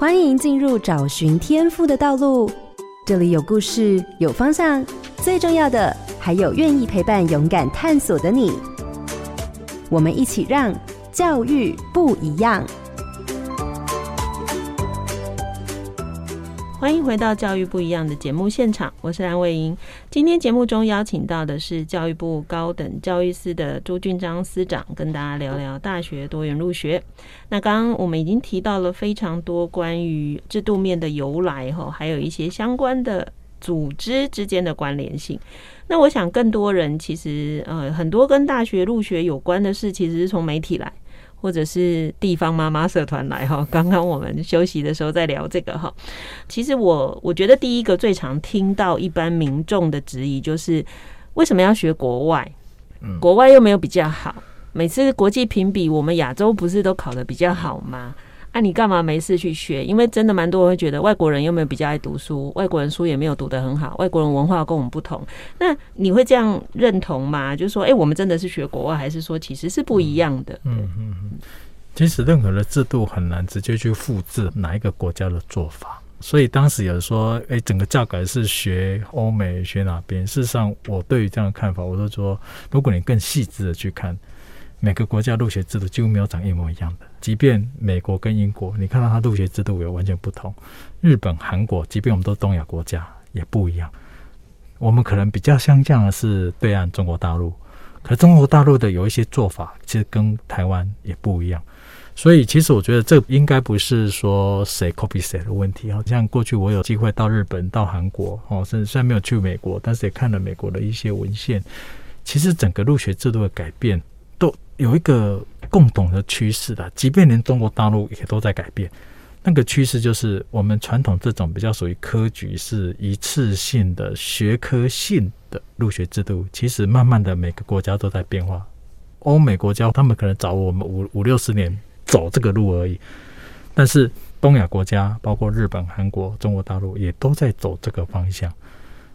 欢迎进入找寻天赋的道路。这里有故事，有方向，最重要的还有愿意陪伴、勇敢探索的你。我们一起让教育不一样。欢迎回到《教育不一样》的节目现场，我是蓝伟莹。今天节目中邀请到的是教育部高等教育司的朱俊章司长，跟大家聊聊大学多元入学。那刚刚我们已经提到了非常多关于制度面的由来，哈，还有一些相关的组织之间的关联性。那我想，更多人其实呃，很多跟大学入学有关的事，其实是从媒体来。或者是地方妈妈社团来哈，刚刚我们休息的时候在聊这个哈。其实我我觉得第一个最常听到一般民众的质疑就是，为什么要学国外？国外又没有比较好，每次国际评比，我们亚洲不是都考得比较好吗？那、你干嘛没事去学？因为真的蛮多人会觉得外国人又没有比较爱读书，外国人书也没有读得很好，外国人文化跟我们不同。那你会这样认同吗？就是说，哎、我们真的是学国外，还是说其实是不一样的？嗯嗯嗯。其实任何的制度很难直接去复制哪一个国家的做法，所以当时有说，哎、整个教改是学欧美学哪边？事实上，我对于这样的看法，我都说，如果你更细致的去看。每个国家入学制度几乎没有长一模一样的，即便美国跟英国，你看到它入学制度有完全不同。日本、韩国，即便我们都东亚国家，也不一样。我们可能比较相像的是对岸中国大陆，可中国大陆的有一些做法，其实跟台湾也不一样。所以，其实我觉得这应该不是说谁 copy 谁的问题。好像过去我有机会到日本、到韩国，哦，甚至虽然没有去美国，但是也看了美国的一些文献。其实整个入学制度的改变。都有一个共同的趋势的，即便连中国大陆也都在改变。那个趋势就是，我们传统这种比较属于科举是一次性的学科性的入学制度，其实慢慢的每个国家都在变化。欧美国家他们可能早我们五五六十年走这个路而已，但是东亚国家，包括日本、韩国、中国大陆，也都在走这个方向。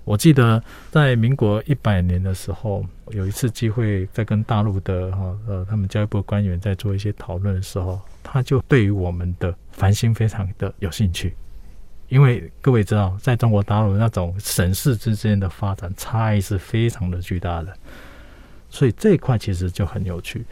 我记得在民国一百年的时候，有一次机会在跟大陆的哈呃他们教育部官员在做一些讨论的时候，他就对于我们的繁星非常的有兴趣，因为各位知道，在中国大陆那种省市之间的发展差异是非常的巨大的，所以这一块其实就很有趣。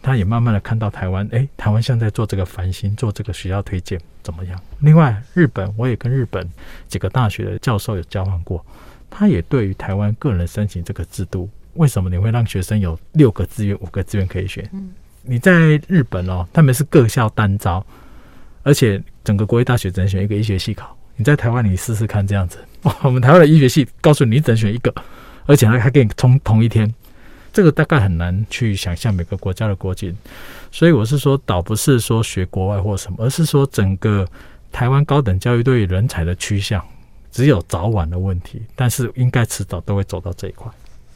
他也慢慢的看到台湾，哎，台湾现在做这个繁星，做这个学校推荐怎么样？另外，日本我也跟日本几个大学的教授有交换过。他也对于台湾个人申请这个制度，为什么你会让学生有六个志愿、五个志愿可以选？你在日本哦，他们是各校单招，而且整个国立大学只能选一个医学系考。你在台湾，你试试看这样子，我们台湾的医学系告诉你，你只能选一个，而且还还给你冲同一天，这个大概很难去想象每个国家的国情。所以我是说，倒不是说学国外或什么，而是说整个台湾高等教育对于人才的趋向。只有早晚的问题，但是应该迟早都会走到这一块。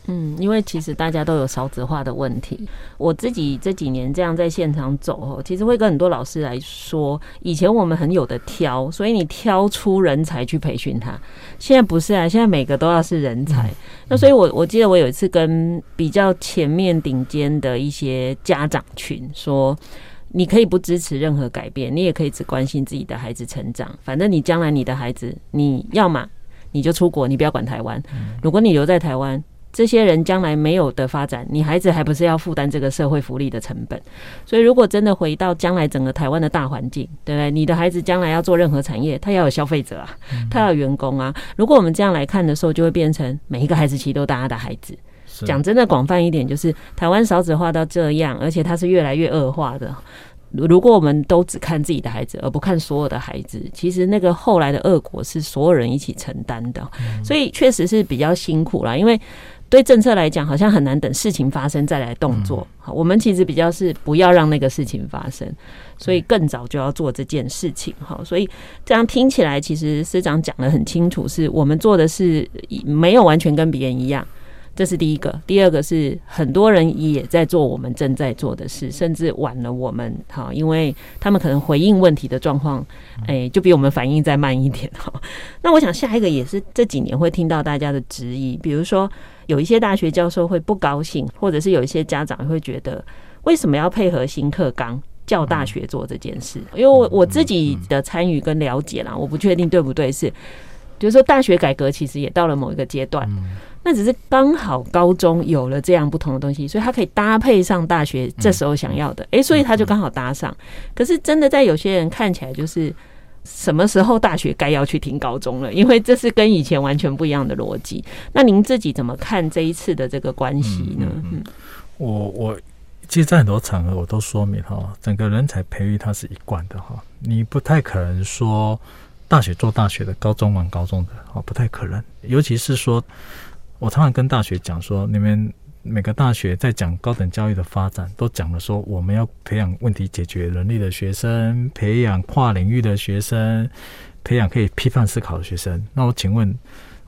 嗯，因为其实大家都有少子化的问题。我自己这几年这样在现场走哦，其实会跟很多老师来说，以前我们很有的挑，所以你挑出人才去培训他。现在不是啊，现在每个都要是人才。那所以我我记得我有一次跟比较前面顶尖的一些家长群说。你可以不支持任何改变，你也可以只关心自己的孩子成长。反正你将来你的孩子，你要嘛你就出国，你不要管台湾。如果你留在台湾，这些人将来没有的发展，你孩子还不是要负担这个社会福利的成本？所以，如果真的回到将来整个台湾的大环境，对不对？你的孩子将来要做任何产业，他要有消费者啊，他要有员工啊。如果我们这样来看的时候，就会变成每一个孩子其实都大家的孩子。讲真的，广泛一点，就是台湾少子化到这样，而且它是越来越恶化的。如果我们都只看自己的孩子，而不看所有的孩子，其实那个后来的恶果是所有人一起承担的。所以确实是比较辛苦啦，因为对政策来讲，好像很难等事情发生再来动作。好，我们其实比较是不要让那个事情发生，所以更早就要做这件事情。好，所以这样听起来，其实司长讲的很清楚，是我们做的是没有完全跟别人一样。这是第一个，第二个是很多人也在做我们正在做的事，甚至晚了我们哈，因为他们可能回应问题的状况，哎，就比我们反应再慢一点哈。那我想下一个也是这几年会听到大家的质疑，比如说有一些大学教授会不高兴，或者是有一些家长会觉得为什么要配合新课纲？教大学做这件事，因为我我自己的参与跟了解啦，我不确定对不对，是就是说大学改革其实也到了某一个阶段，那只是刚好高中有了这样不同的东西，所以他可以搭配上大学这时候想要的，诶，所以他就刚好搭上。可是真的在有些人看起来，就是什么时候大学该要去听高中了，因为这是跟以前完全不一样的逻辑。那您自己怎么看这一次的这个关系呢？嗯，我我。其实，在很多场合我都说明哈，整个人才培育它是一贯的哈，你不太可能说大学做大学的，高中玩高中的，哦，不太可能。尤其是说，我常常跟大学讲说，你们每个大学在讲高等教育的发展，都讲了说，我们要培养问题解决能力的学生，培养跨领域的学生，培养可以批判思考的学生。那我请问，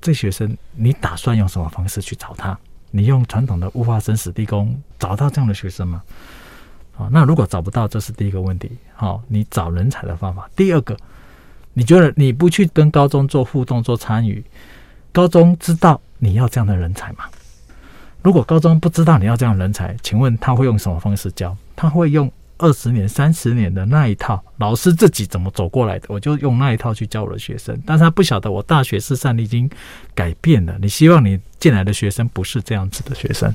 这学生你打算用什么方式去找他？你用传统的物化生死地宫找到这样的学生吗？好，那如果找不到，这是第一个问题。好，你找人才的方法。第二个，你觉得你不去跟高中做互动、做参与，高中知道你要这样的人才吗？如果高中不知道你要这样的人才，请问他会用什么方式教？他会用？二十年、三十年的那一套，老师自己怎么走过来的，我就用那一套去教我的学生。但是他不晓得，我大学事实上已经改变了。你希望你进来的学生不是这样子的学生，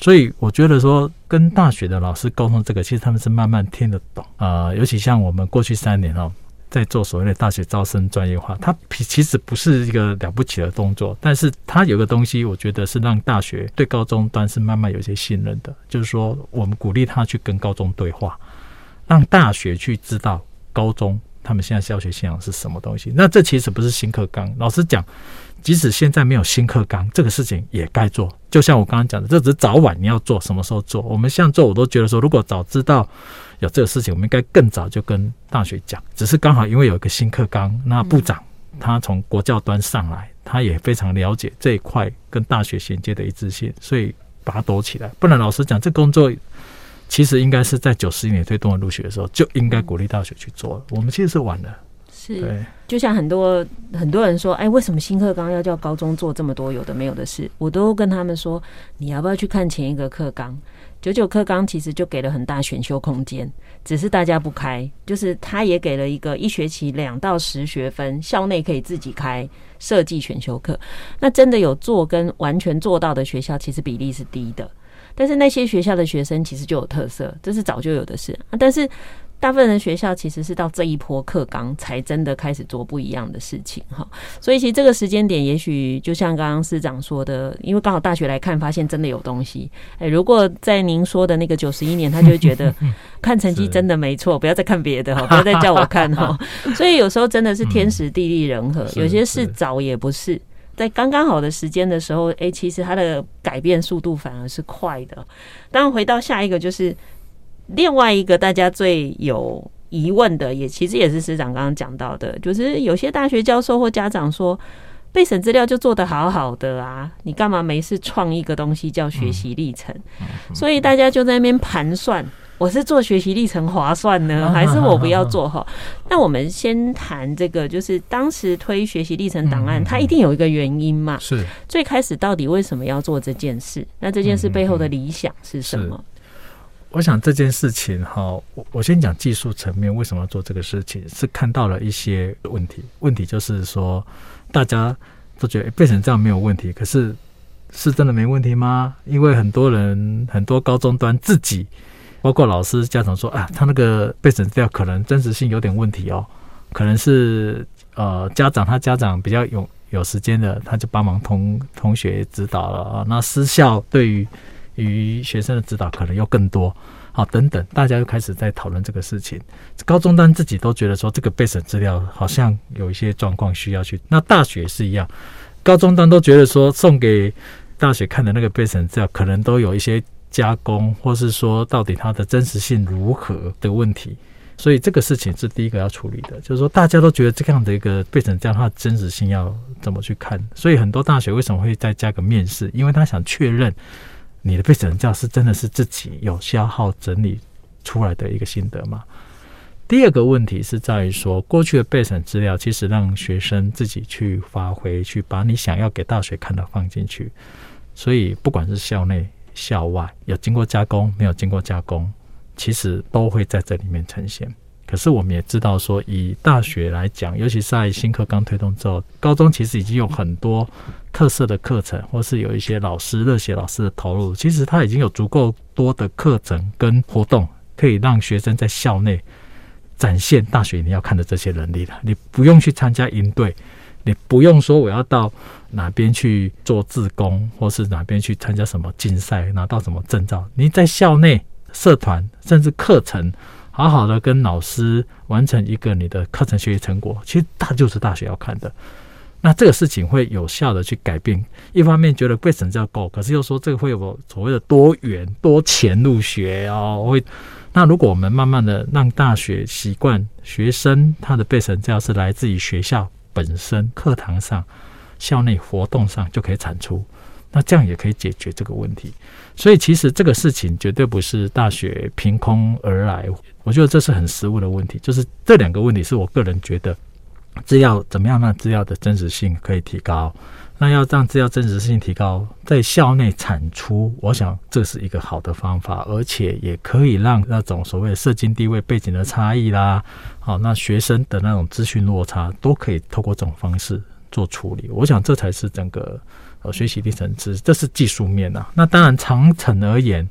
所以我觉得说跟大学的老师沟通这个，其实他们是慢慢听得懂啊、尤其像我们过去三年哦。在做所谓的大学招生专业化，它其实不是一个了不起的动作，但是它有个东西，我觉得是让大学对高中端是慢慢有些信任的，就是说我们鼓励他去跟高中对话，让大学去知道高中他们现在教学信仰是什么东西。那这其实不是新课纲，老实讲，即使现在没有新课纲，这个事情也该做。就像我刚刚讲的，这只是早晚你要做，什么时候做？我们现在做，我都觉得说，如果早知道。有这个事情，我们应该更早就跟大学讲。只是刚好因为有一个新课纲，那部长他从国教端上来，他也非常了解这一块跟大学衔接的一致性，所以把它躲起来。不然老实讲，这工作其实应该是在九十年推动的入学的时候就应该鼓励大学去做了。我们其实是晚了。是，对，就像很多很多人说，哎，为什么新课纲要叫高中做这么多有的没有的事？我都跟他们说，你要不要去看前一个课纲？九九课纲其实就给了很大选修空间，只是大家不开。就是他也给了一个一学期两到十学分，校内可以自己开设计选修课。那真的有做跟完全做到的学校，其实比例是低的。但是那些学校的学生其实就有特色，这是早就有的事。啊但是。大部分的学校其实是到这一波课纲才真的开始做不一样的事情哈，所以其实这个时间点，也许就像刚刚师长说的，因为刚好大学来看，发现真的有东西。哎，如果在您说的那个九十一年，他就会觉得 看成绩真的没错，不要再看别的哈，不要再叫我看哈。所以有时候真的是天时地利人和，有些事早也不是在刚刚好的时间的时候，哎，其实它的改变速度反而是快的。当然回到下一个就是。另外一个大家最有疑问的，也其实也是师长刚刚讲到的，就是有些大学教授或家长说，备审资料就做得好好的啊，你干嘛没事创一个东西叫学习历程？所以大家就在那边盘算，我是做学习历程划算呢，还是我不要做哈？那我们先谈这个，就是当时推学习历程档案，它一定有一个原因嘛？是最开始到底为什么要做这件事？那这件事背后的理想是什么？我想这件事情哈，我我先讲技术层面，为什么要做这个事情？是看到了一些问题。问题就是说，大家都觉得备审这样没有问题，可是是真的没问题吗？因为很多人，很多高中端自己，包括老师、家长说啊，他那个备审资料可能真实性有点问题哦，可能是呃家长他家长比较有有时间的，他就帮忙同同学指导了啊。那私校对于与学生的指导可能又更多，好，等等，大家又开始在讨论这个事情。高中端自己都觉得说，这个备审资料好像有一些状况需要去。那大学是一样，高中端都觉得说，送给大学看的那个备审资料可能都有一些加工，或是说到底它的真实性如何的问题。所以这个事情是第一个要处理的，就是说大家都觉得这样的一个备审资料它的真实性要怎么去看？所以很多大学为什么会再加个面试？因为他想确认。你的备审资料是真的是自己有消耗整理出来的一个心得吗？第二个问题是在于说，过去的备审资料其实让学生自己去发挥，去把你想要给大学看的放进去，所以不管是校内校外有经过加工没有经过加工，其实都会在这里面呈现。可是我们也知道说，以大学来讲，尤其是在新课纲推动之后，高中其实已经有很多特色的课程，或是有一些老师热血老师的投入，其实他已经有足够多的课程跟活动，可以让学生在校内展现大学你要看的这些能力了。你不用去参加营队，你不用说我要到哪边去做志工，或是哪边去参加什么竞赛，拿到什么证照，你在校内社团甚至课程。好好的跟老师完成一个你的课程学习成果，其实大就是大学要看的。那这个事情会有效的去改变。一方面觉得备审教够，可是又说这个会有所谓的多元多潜入学哦。会那如果我们慢慢的让大学习惯学生他的备审教是来自于学校本身课堂上、校内活动上就可以产出。那这样也可以解决这个问题，所以其实这个事情绝对不是大学凭空而来。我觉得这是很实务的问题，就是这两个问题是我个人觉得，资料怎么样让资料的真实性可以提高？那要让资料真实性提高，在校内产出，我想这是一个好的方法，而且也可以让那种所谓的社经地位背景的差异啦，好，那学生的那种资讯落差都可以透过这种方式做处理。我想这才是整个。呃，学习历程之，这是技术面啊。那当然，长程而言，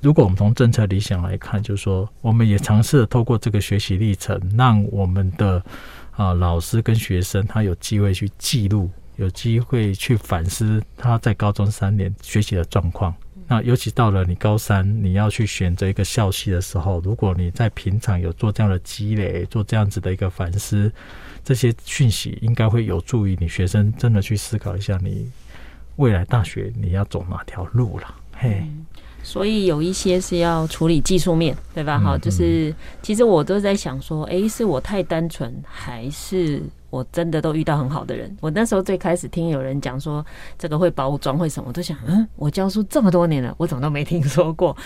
如果我们从政策理想来看，就是说，我们也尝试透过这个学习历程，让我们的啊老师跟学生他有机会去记录，有机会去反思他在高中三年学习的状况。那尤其到了你高三，你要去选择一个校系的时候，如果你在平常有做这样的积累，做这样子的一个反思，这些讯息应该会有助于你学生真的去思考一下你。未来大学你要走哪条路了？嘿、嗯，所以有一些是要处理技术面，对吧？好、嗯，就是其实我都在想说，诶，是我太单纯，还是我真的都遇到很好的人？我那时候最开始听有人讲说这个会包装会什么，我都想，嗯，我教书这么多年了，我怎么都没听说过。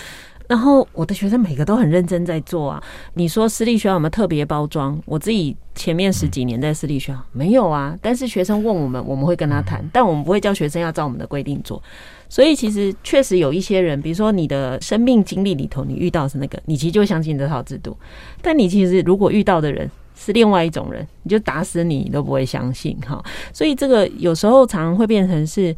然后我的学生每个都很认真在做啊。你说私立学校有没有特别包装？我自己前面十几年在私立学校没有啊。但是学生问我们，我们会跟他谈，但我们不会叫学生要照我们的规定做。所以其实确实有一些人，比如说你的生命经历里头，你遇到的是那个，你其实就相信这套制度。但你其实如果遇到的人是另外一种人，你就打死你都不会相信哈。所以这个有时候常常会变成是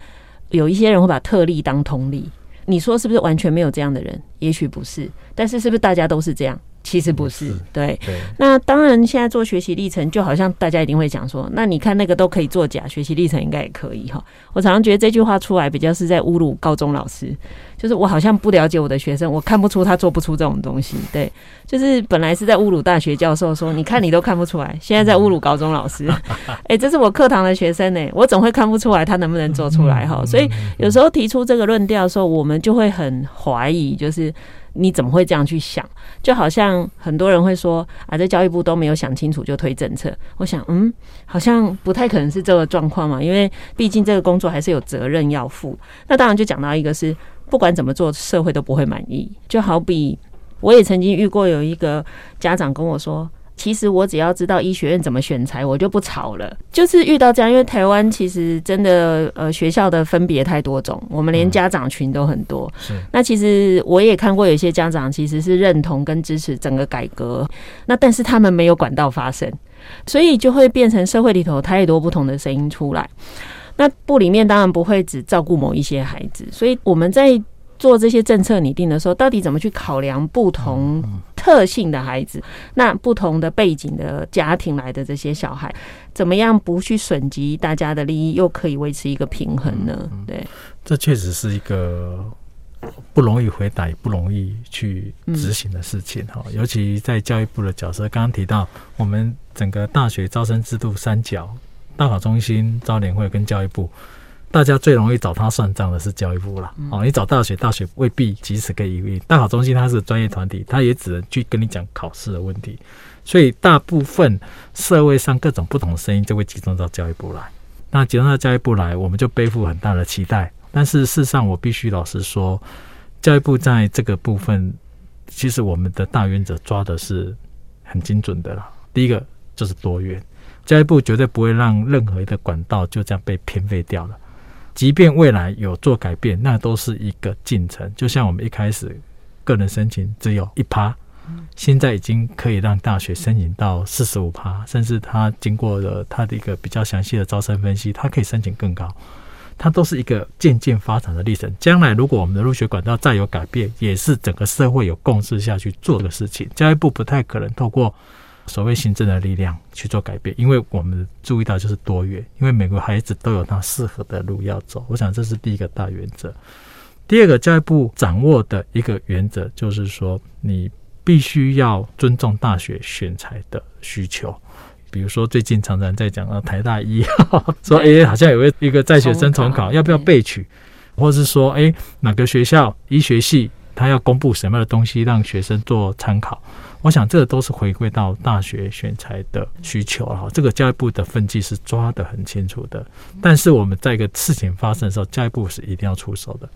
有一些人会把特例当通例。你说是不是完全没有这样的人？也许不是，但是是不是大家都是这样？其实不是，对。那当然，现在做学习历程，就好像大家一定会讲说，那你看那个都可以作假，学习历程应该也可以哈。我常常觉得这句话出来，比较是在侮辱高中老师，就是我好像不了解我的学生，我看不出他做不出这种东西。对，就是本来是在侮辱大学教授，说你看你都看不出来，现在在侮辱高中老师。哎，这是我课堂的学生呢，我总会看不出来他能不能做出来哈。所以有时候提出这个论调的时候，我们就会很怀疑，就是。你怎么会这样去想？就好像很多人会说啊，这教育部都没有想清楚就推政策。我想，嗯，好像不太可能是这个状况嘛，因为毕竟这个工作还是有责任要负。那当然就讲到一个是，不管怎么做，社会都不会满意。就好比我也曾经遇过有一个家长跟我说。其实我只要知道医学院怎么选材，我就不吵了。就是遇到这样，因为台湾其实真的呃学校的分别太多种，我们连家长群都很多。是。那其实我也看过有些家长其实是认同跟支持整个改革，那但是他们没有管道发声，所以就会变成社会里头太多不同的声音出来。那部里面当然不会只照顾某一些孩子，所以我们在。做这些政策拟定的时候，到底怎么去考量不同特性的孩子？那不同的背景的家庭来的这些小孩，怎么样不去损及大家的利益，又可以维持一个平衡呢？对，这确实是一个不容易回答、也不容易去执行的事情哈。尤其在教育部的角色，刚刚提到我们整个大学招生制度三角：大考中心、招联会跟教育部。大家最容易找他算账的是教育部啦哦，你找大学，大学未必及时可以应。大考中心它是专业团体，它也只能去跟你讲考试的问题，所以大部分社会上各种不同的声音就会集中到教育部来。那集中到教育部来，我们就背负很大的期待。但是事实上，我必须老实说，教育部在这个部分，其实我们的大原则抓的是很精准的啦。第一个就是多元，教育部绝对不会让任何一个管道就这样被偏废掉了。即便未来有做改变，那都是一个进程。就像我们一开始个人申请只有一趴，现在已经可以让大学申请到四十五趴，甚至他经过了他的一个比较详细的招生分析，他可以申请更高。它都是一个渐渐发展的历程。将来如果我们的入学管道再有改变，也是整个社会有共识下去做的事情。教育部不太可能透过所谓行政的力量去做改变，因为我们注意到就是多元，因为每个孩子都有他适合的路要走。我想这是第一个大原则。第二个，教育部掌握的一个原则就是说，你必须要尊重大学选才的需求。比如说，最近常常在讲啊，台大一号说，哎、欸，好像有一一个在学生重考，要不要备取？或者是说，哎、欸，哪个学校医学系他要公布什么样的东西让学生做参考？我想，这都是回归到大学选材的需求哈。这个教育部的分际是抓得很清楚的。但是我们在一个事情发生的时候，教育部是一定要出手的，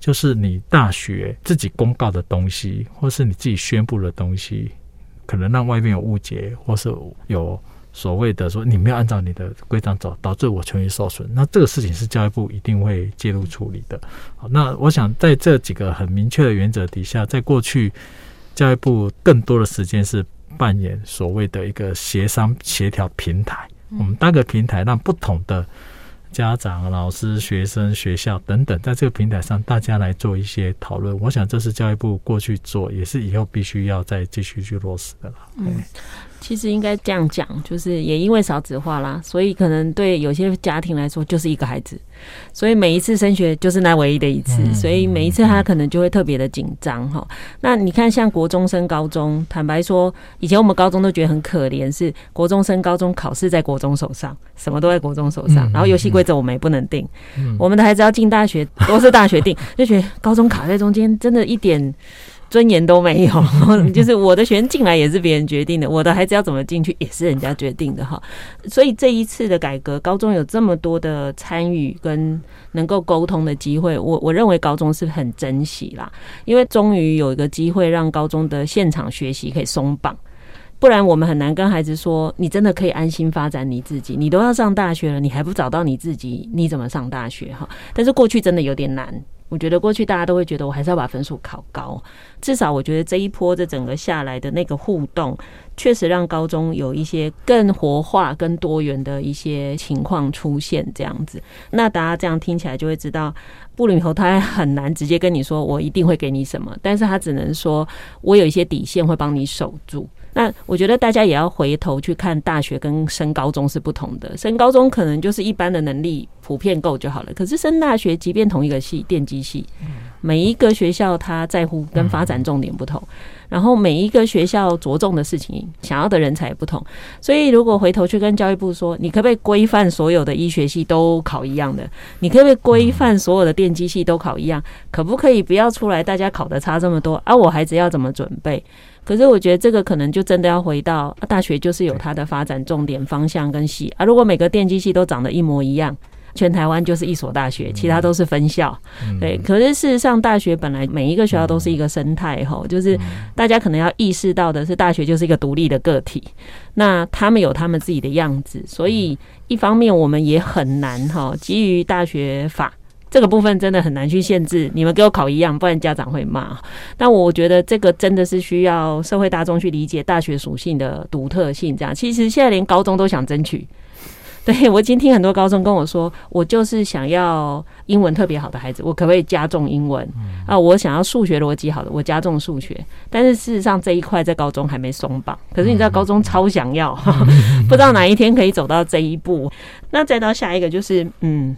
就是你大学自己公告的东西，或是你自己宣布的东西，可能让外面有误解，或是有。所谓的说你没有按照你的规章走，导致我权益受损，那这个事情是教育部一定会介入处理的。好，那我想在这几个很明确的原则底下，在过去教育部更多的时间是扮演所谓的一个协商协调平台，我们搭个平台，让不同的家长、老师、学生、学校等等，在这个平台上大家来做一些讨论。我想这是教育部过去做，也是以后必须要再继续去落实的了。嗯。其实应该这样讲，就是也因为少子化啦，所以可能对有些家庭来说就是一个孩子，所以每一次升学就是那唯一的一次，所以每一次他可能就会特别的紧张哈。那你看，像国中升高中，坦白说，以前我们高中都觉得很可怜，是国中升高中考试在国中手上，什么都在国中手上，然后游戏规则我们也不能定，我们的孩子要进大学都是大学定，就觉得高中卡在中间，真的一点。尊严都没有，就是我的学生进来也是别人决定的，我的孩子要怎么进去也是人家决定的哈。所以这一次的改革，高中有这么多的参与跟能够沟通的机会，我我认为高中是很珍惜啦，因为终于有一个机会让高中的现场学习可以松绑，不然我们很难跟孩子说，你真的可以安心发展你自己，你都要上大学了，你还不找到你自己，你怎么上大学哈？但是过去真的有点难。我觉得过去大家都会觉得我还是要把分数考高，至少我觉得这一波这整个下来的那个互动，确实让高中有一些更活化、更多元的一些情况出现。这样子，那大家这样听起来就会知道，部里头他很难直接跟你说我一定会给你什么，但是他只能说我有一些底线会帮你守住。那我觉得大家也要回头去看，大学跟升高中是不同的。升高中可能就是一般的能力普遍够就好了，可是升大学，即便同一个系电机系，每一个学校他在乎跟发展重点不同，然后每一个学校着重的事情，想要的人才也不同。所以如果回头去跟教育部说，你可不可以规范所有的医学系都考一样的？你可不可以规范所有的电机系都考一样？可不可以不要出来大家考的差这么多啊？我孩子要怎么准备？可是我觉得这个可能就真的要回到大学，就是有它的发展重点方向跟系啊。如果每个电机系都长得一模一样，全台湾就是一所大学，其他都是分校。对，可是事实上，大学本来每一个学校都是一个生态吼，就是大家可能要意识到的是，大学就是一个独立的个体，那他们有他们自己的样子，所以一方面我们也很难哈，基于大学法。这个部分真的很难去限制，你们给我考一样，不然家长会骂。那我觉得这个真的是需要社会大众去理解大学属性的独特性。这样，其实现在连高中都想争取。对，我已经听很多高中跟我说，我就是想要英文特别好的孩子，我可不可以加重英文啊？我想要数学逻辑好的，我加重数学。但是事实上这一块在高中还没松绑。可是你知道高中超想要，不知道哪一天可以走到这一步。那再到下一个就是嗯。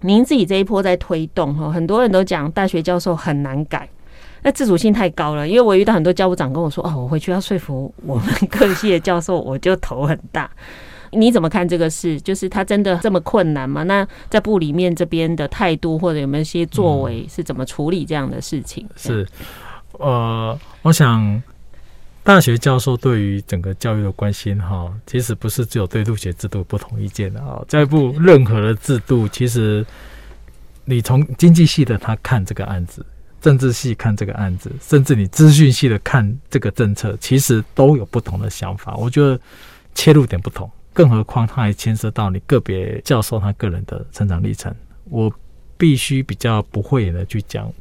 您自己这一波在推动哈，很多人都讲大学教授很难改，那自主性太高了。因为我遇到很多教务长跟我说，哦，我回去要说服我们各系的教授，我就头很大。你怎么看这个事？就是他真的这么困难吗？那在部里面这边的态度或者有没有一些作为，是怎么处理这样的事情？是，呃，我想。大学教授对于整个教育的关心，哈，其实不是只有对入学制度不同意见的啊。教育部任何的制度，其实你从经济系的他看这个案子，政治系看这个案子，甚至你资讯系的看这个政策，其实都有不同的想法。我觉得切入点不同，更何况他还牵涉到你个别教授他个人的成长历程。我必须比较不讳言的去讲。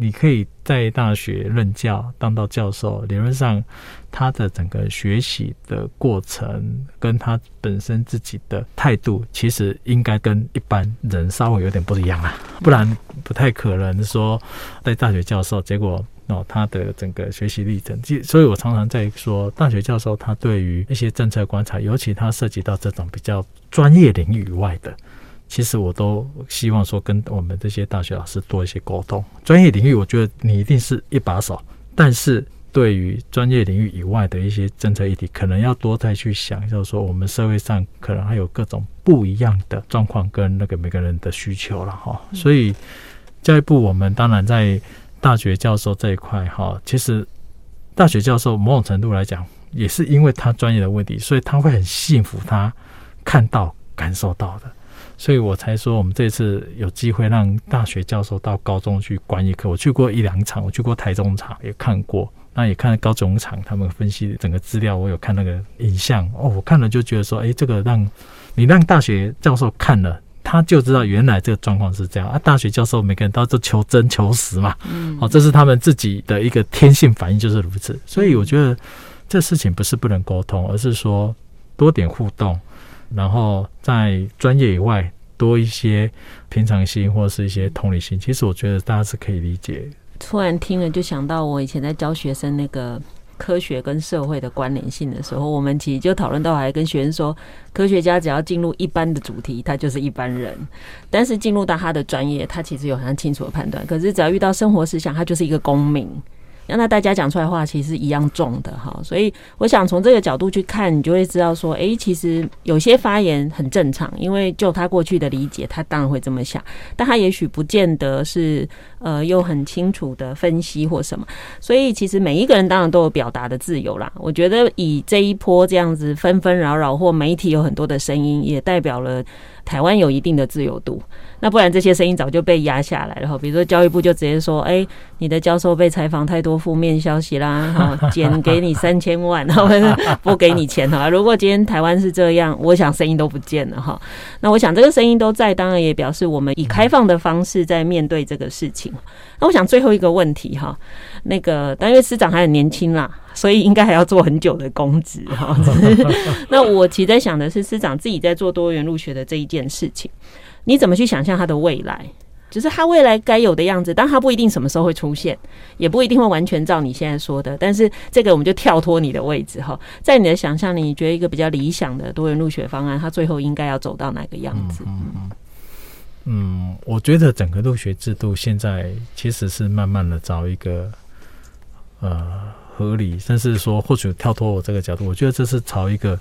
你可以在大学任教，当到教授，理论上他的整个学习的过程跟他本身自己的态度，其实应该跟一般人稍微有点不一样啊，不然不太可能说在大学教授，结果哦他的整个学习历程，所以我常常在说，大学教授他对于一些政策观察，尤其他涉及到这种比较专业领域以外的。其实我都希望说跟我们这些大学老师多一些沟通。专业领域，我觉得你一定是一把手，但是对于专业领域以外的一些政策议题，可能要多再去想，就是说我们社会上可能还有各种不一样的状况跟那个每个人的需求了哈。所以教育部我们当然在大学教授这一块哈，其实大学教授某种程度来讲，也是因为他专业的问题，所以他会很幸福，他看到感受到的。所以我才说，我们这次有机会让大学教授到高中去观一课。我去过一两场，我去过台中场也看过，那也看高中场他们分析整个资料，我有看那个影像哦，我看了就觉得说，哎，这个让你让大学教授看了，他就知道原来这个状况是这样啊。大学教授每个人都都求真求实嘛，嗯，哦，这是他们自己的一个天性反应就是如此。所以我觉得这事情不是不能沟通，而是说多点互动。然后在专业以外多一些平常心或是一些同理心，其实我觉得大家是可以理解。突然听了就想到我以前在教学生那个科学跟社会的关联性的时候，我们其实就讨论到，还跟学生说，科学家只要进入一般的主题，他就是一般人；但是进入到他的专业，他其实有很清楚的判断。可是只要遇到生活事项，他就是一个公民。让他大家讲出来话，其实一样重的哈，所以我想从这个角度去看，你就会知道说，哎，其实有些发言很正常，因为就他过去的理解，他当然会这么想，但他也许不见得是呃，又很清楚的分析或什么，所以其实每一个人当然都有表达的自由啦。我觉得以这一波这样子纷纷扰扰，或媒体有很多的声音，也代表了台湾有一定的自由度。那不然这些声音早就被压下来了哈，比如说教育部就直接说，哎，你的教授被采访太多负面消息啦，哈，减给你三千万，不给你钱哈。如果今天台湾是这样，我想声音都不见了哈。那我想这个声音都在，当然也表示我们以开放的方式在面对这个事情。那我想最后一个问题哈，那个但因为师长还很年轻啦，所以应该还要做很久的公职哈。那我其实在想的是，师长自己在做多元入学的这一件事情。你怎么去想象他的未来？就是他未来该有的样子，但他不一定什么时候会出现，也不一定会完全照你现在说的。但是这个我们就跳脱你的位置哈，在你的想象里，你觉得一个比较理想的多元入学方案，它最后应该要走到哪个样子？嗯嗯，嗯，我觉得整个入学制度现在其实是慢慢的找一个呃合理，甚至说或许跳脱我这个角度，我觉得这是朝一个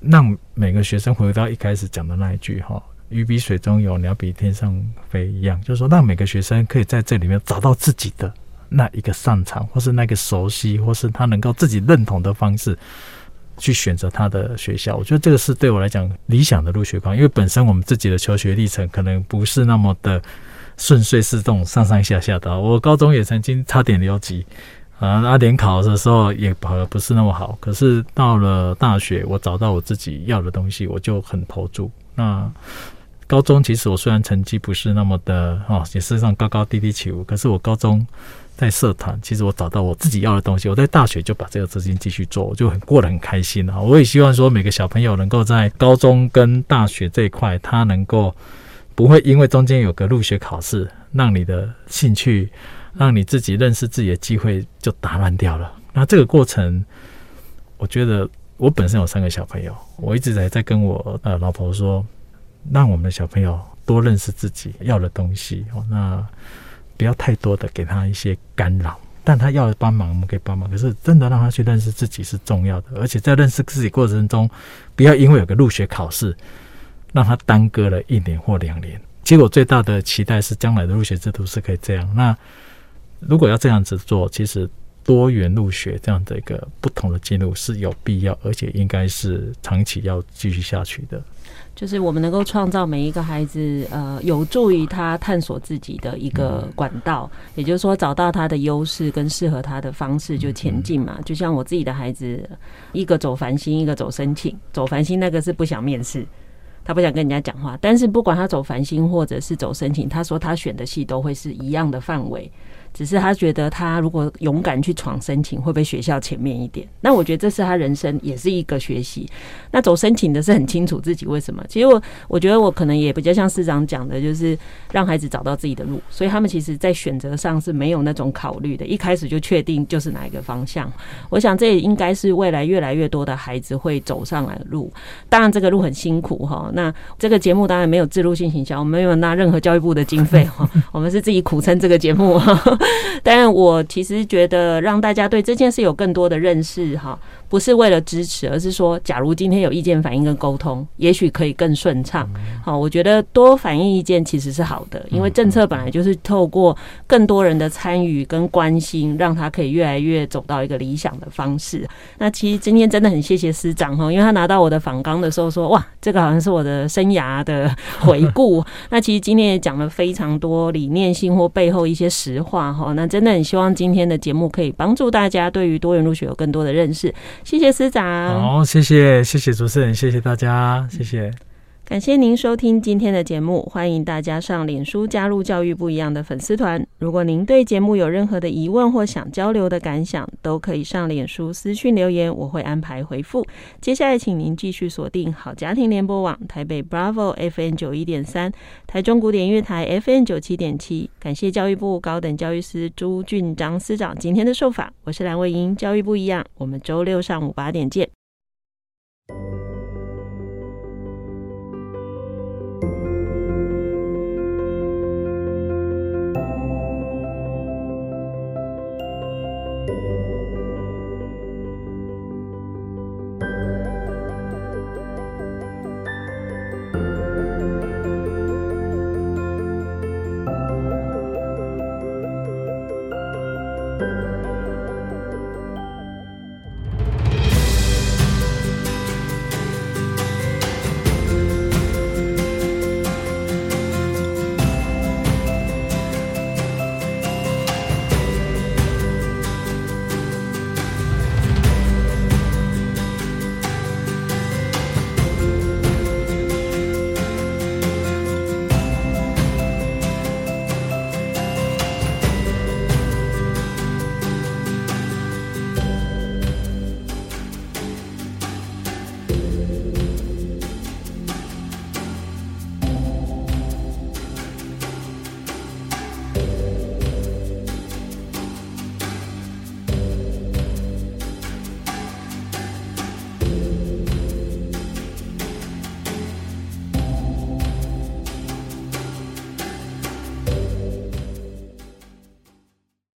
让每个学生回到一开始讲的那一句哈。鱼比水中游，鸟比天上飞一样，就是说，让每个学生可以在这里面找到自己的那一个擅长，或是那个熟悉，或是他能够自己认同的方式去选择他的学校。我觉得这个是对我来讲理想的入学方，因为本身我们自己的求学历程可能不是那么的顺遂，是这种上上下下的。我高中也曾经差点留级啊，那联考的时候也跑得不是那么好。可是到了大学，我找到我自己要的东西，我就很投注。那高中其实我虽然成绩不是那么的哦，也是上高高低低起伏，可是我高中在社团，其实我找到我自己要的东西。我在大学就把这个资金继续做，我就很过得很开心啊！我也希望说每个小朋友能够在高中跟大学这一块，他能够不会因为中间有个入学考试，让你的兴趣，让你自己认识自己的机会就打乱掉了。那这个过程，我觉得我本身有三个小朋友，我一直在在跟我呃老婆说。让我们的小朋友多认识自己要的东西哦，那不要太多的给他一些干扰，但他要帮忙，我们可以帮忙。可是真的让他去认识自己是重要的，而且在认识自己过程中，不要因为有个入学考试，让他耽搁了一年或两年。结果最大的期待是将来的入学制度是可以这样。那如果要这样子做，其实多元入学这样的一个不同的进入是有必要，而且应该是长期要继续下去的。就是我们能够创造每一个孩子，呃，有助于他探索自己的一个管道，也就是说，找到他的优势跟适合他的方式就前进嘛。就像我自己的孩子，一个走繁星，一个走申请。走繁星那个是不想面试，他不想跟人家讲话。但是不管他走繁星或者是走申请，他说他选的系都会是一样的范围。只是他觉得他如果勇敢去闯申请，会被学校前面一点？那我觉得这是他人生也是一个学习。那走申请的是很清楚自己为什么。其实我我觉得我可能也比较像市长讲的，就是让孩子找到自己的路。所以他们其实在选择上是没有那种考虑的，一开始就确定就是哪一个方向。我想这也应该是未来越来越多的孩子会走上来的路。当然这个路很辛苦哈。那这个节目当然没有自入性行销，我们没有拿任何教育部的经费哈，我们是自己苦撑这个节目。但我其实觉得让大家对这件事有更多的认识哈。不是为了支持，而是说，假如今天有意见反映跟沟通，也许可以更顺畅。好，我觉得多反映意见其实是好的，因为政策本来就是透过更多人的参与跟关心，让他可以越来越走到一个理想的方式。那其实今天真的很谢谢师长哈，因为他拿到我的访纲的时候说，哇，这个好像是我的生涯的回顾。那其实今天也讲了非常多理念性或背后一些实话哈。那真的很希望今天的节目可以帮助大家对于多元入学有更多的认识。谢谢师长，好，谢谢谢谢主持人，谢谢大家，谢谢，感谢您收听今天的节目，欢迎大家上脸书加入教育不一样的粉丝团。如果您对节目有任何的疑问或想交流的感想，都可以上脸书私讯留言，我会安排回复。接下来，请您继续锁定好家庭联播网台北 Bravo FM 九一点三，台中古典乐台 FM 九七点七。感谢教育部高等教育司朱俊章司长今天的受访，我是蓝伟莹，教育不一样，我们周六上午八点见。